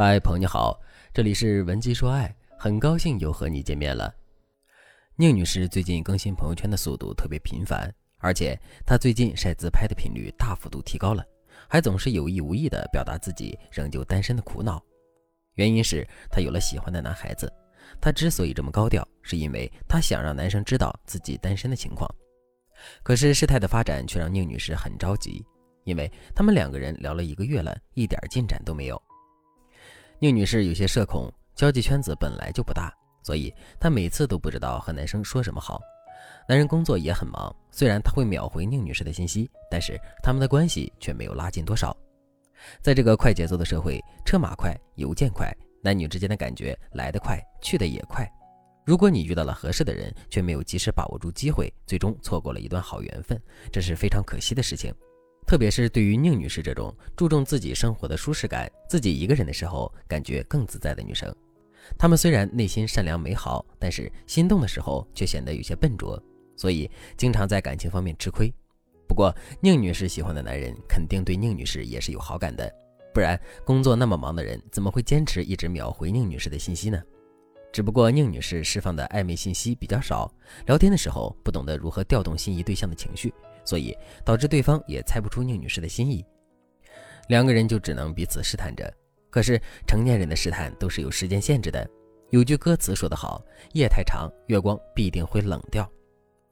嗨，朋友你好，这里是文姬说爱，很高兴又和你见面了。宁女士最近更新朋友圈的速度特别频繁，而且她最近晒自拍的频率大幅度提高了，还总是有意无意的表达自己仍旧单身的苦恼。原因是她有了喜欢的男孩子，她之所以这么高调，是因为她想让男生知道自己单身的情况。可是事态的发展却让宁女士很着急，因为他们两个人聊了一个月了，一点进展都没有。宁女士有些社恐，交际圈子本来就不大，所以她每次都不知道和男生说什么好。男人工作也很忙，虽然他会秒回宁女士的信息，但是他们的关系却没有拉近多少。在这个快节奏的社会，车马快，邮件快，男女之间的感觉来得快，去得也快。如果你遇到了合适的人，却没有及时把握住机会，最终错过了一段好缘分，这是非常可惜的事情。特别是对于宁女士这种注重自己生活的舒适感、自己一个人的时候感觉更自在的女生，她们虽然内心善良美好，但是心动的时候却显得有些笨拙，所以经常在感情方面吃亏。不过，宁女士喜欢的男人肯定对宁女士也是有好感的，不然工作那么忙的人怎么会坚持一直秒回宁女士的信息呢？只不过宁女士释放的暧昧信息比较少，聊天的时候不懂得如何调动心仪对象的情绪。所以导致对方也猜不出宁女士的心意，两个人就只能彼此试探着。可是成年人的试探都是有时间限制的。有句歌词说得好：“夜太长，月光必定会冷掉。”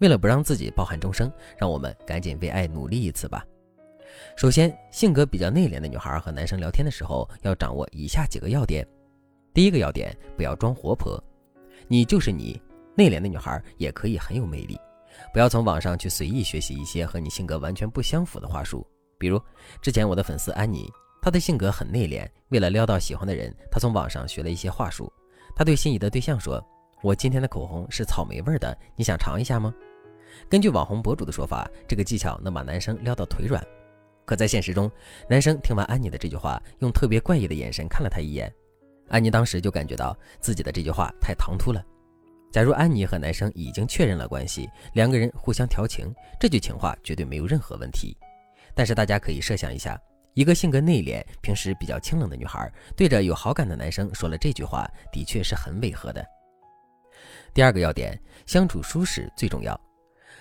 为了不让自己抱憾终生，让我们赶紧为爱努力一次吧。首先，性格比较内敛的女孩和男生聊天的时候要掌握以下几个要点。第一个要点，不要装活泼，你就是你。内敛的女孩也可以很有魅力。不要从网上去随意学习一些和你性格完全不相符的话术，比如之前我的粉丝安妮，她的性格很内敛，为了撩到喜欢的人，她从网上学了一些话术。她对心仪的对象说：“我今天的口红是草莓味的，你想尝一下吗？”根据网红博主的说法，这个技巧能把男生撩到腿软。可在现实中，男生听完安妮的这句话，用特别怪异的眼神看了她一眼，安妮当时就感觉到自己的这句话太唐突了。假如安妮和男生已经确认了关系，两个人互相调情，这句情话绝对没有任何问题。但是大家可以设想一下，一个性格内敛、平时比较清冷的女孩，对着有好感的男生说了这句话，的确是很违和的。第二个要点，相处舒适最重要。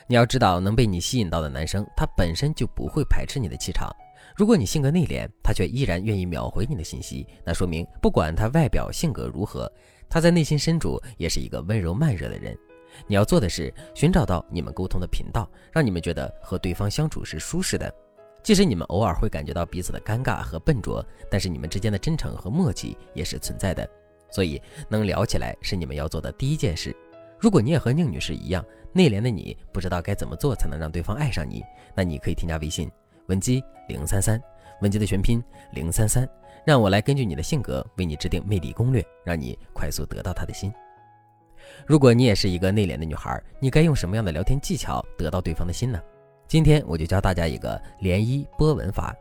你要知道，能被你吸引到的男生，他本身就不会排斥你的气场。如果你性格内敛，他却依然愿意秒回你的信息，那说明不管他外表性格如何。他在内心深处也是一个温柔慢热的人，你要做的是寻找到你们沟通的频道，让你们觉得和对方相处是舒适的。即使你们偶尔会感觉到彼此的尴尬和笨拙，但是你们之间的真诚和默契也是存在的。所以能聊起来是你们要做的第一件事。如果你也和宁女士一样内敛的你，不知道该怎么做才能让对方爱上你，那你可以添加微信文姬零三三，文姬的全拼零三三。让我来根据你的性格为你制定魅力攻略，让你快速得到他的心。如果你也是一个内敛的女孩，你该用什么样的聊天技巧得到对方的心呢？今天我就教大家一个涟漪波纹法。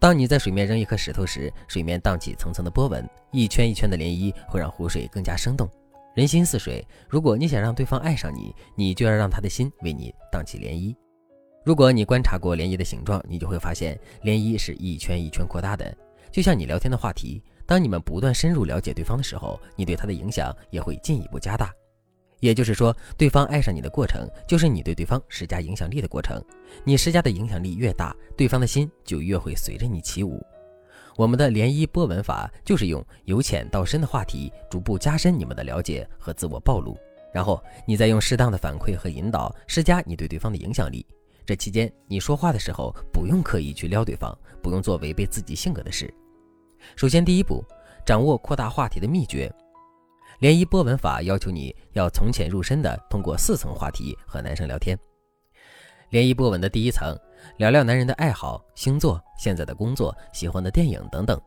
当你在水面扔一颗石头时，水面荡起层层的波纹，一圈一圈的涟漪会让湖水更加生动。人心似水，如果你想让对方爱上你，你就要让他的心为你荡起涟漪。如果你观察过涟漪的形状，你就会发现涟漪是一圈一圈扩大的。就像你聊天的话题，当你们不断深入了解对方的时候，你对他的影响也会进一步加大。也就是说，对方爱上你的过程，就是你对对方施加影响力的过程。你施加的影响力越大，对方的心就越会随着你起舞。我们的涟漪波纹法就是用由浅到深的话题，逐步加深你们的了解和自我暴露，然后你再用适当的反馈和引导，施加你对对方的影响力。这期间，你说话的时候不用刻意去撩对方，不用做违背自己性格的事。首先，第一步，掌握扩大话题的秘诀。涟漪波纹法要求你要从浅入深的通过四层话题和男生聊天。涟漪波纹的第一层，聊聊男人的爱好、星座、现在的工作、喜欢的电影等等。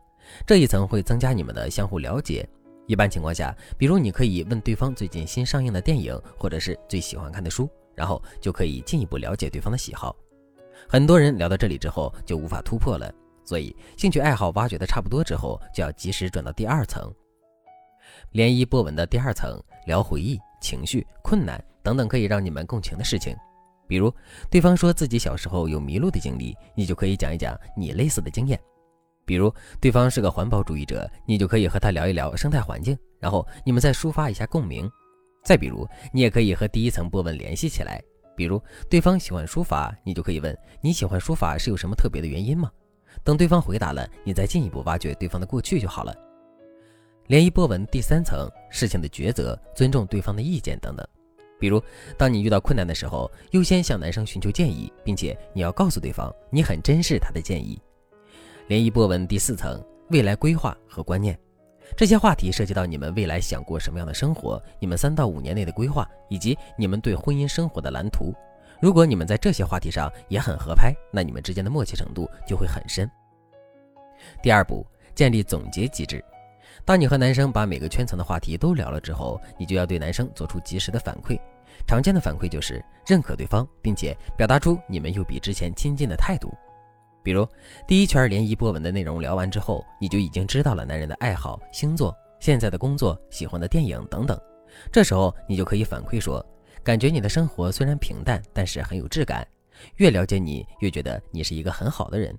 这一层会增加你们的相互了解。一般情况下，比如你可以问对方最近新上映的电影，或者是最喜欢看的书，然后就可以进一步了解对方的喜好。很多人聊到这里之后就无法突破了。所以，兴趣爱好挖掘的差不多之后，就要及时转到第二层。涟漪波纹的第二层，聊回忆、情绪、困难等等可以让你们共情的事情。比如，对方说自己小时候有迷路的经历，你就可以讲一讲你类似的经验。比如对方是个环保主义者，你就可以和他聊一聊生态环境，然后你们再抒发一下共鸣。再比如，你也可以和第一层波纹联系起来，比如对方喜欢书法，你就可以问你喜欢书法是有什么特别的原因吗？等对方回答了，你再进一步挖掘对方的过去就好了。涟漪波纹第三层，事情的抉择，尊重对方的意见等等。比如，当你遇到困难的时候，优先向男生寻求建议，并且你要告诉对方你很珍视他的建议。涟漪波纹第四层，未来规划和观念，这些话题涉及到你们未来想过什么样的生活，你们三到五年内的规划，以及你们对婚姻生活的蓝图。如果你们在这些话题上也很合拍，那你们之间的默契程度就会很深。第二步，建立总结机制。当你和男生把每个圈层的话题都聊了之后，你就要对男生做出及时的反馈。常见的反馈就是认可对方，并且表达出你们又比之前亲近的态度。比如，第一圈涟漪波纹的内容聊完之后，你就已经知道了男人的爱好、星座、现在的工作、喜欢的电影等等。这时候，你就可以反馈说，感觉你的生活虽然平淡，但是很有质感。越了解你，越觉得你是一个很好的人。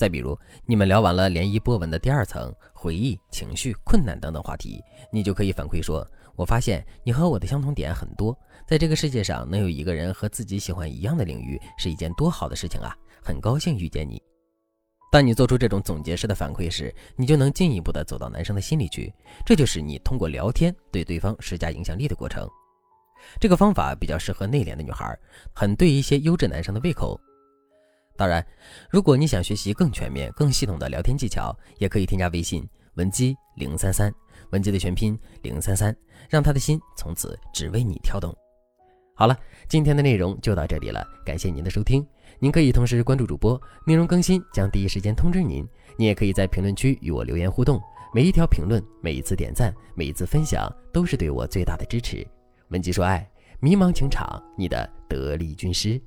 再比如，你们聊完了涟漪波纹的第二层回忆、情绪、困难等等话题，你就可以反馈说：“我发现你和我的相同点很多，在这个世界上能有一个人和自己喜欢一样的领域，是一件多好的事情啊！很高兴遇见你。”当你做出这种总结式的反馈时，你就能进一步的走到男生的心里去，这就是你通过聊天对对方施加影响力的过程。这个方法比较适合内敛的女孩，很对一些优质男生的胃口。当然，如果你想学习更全面、更系统的聊天技巧，也可以添加微信文姬零三三，文姬的全拼零三三，让他的心从此只为你跳动。好了，今天的内容就到这里了，感谢您的收听。您可以同时关注主播，内容更新将第一时间通知您。您也可以在评论区与我留言互动，每一条评论、每一次点赞、每一次分享，都是对我最大的支持。文姬说爱，迷茫情场，你的得力军师。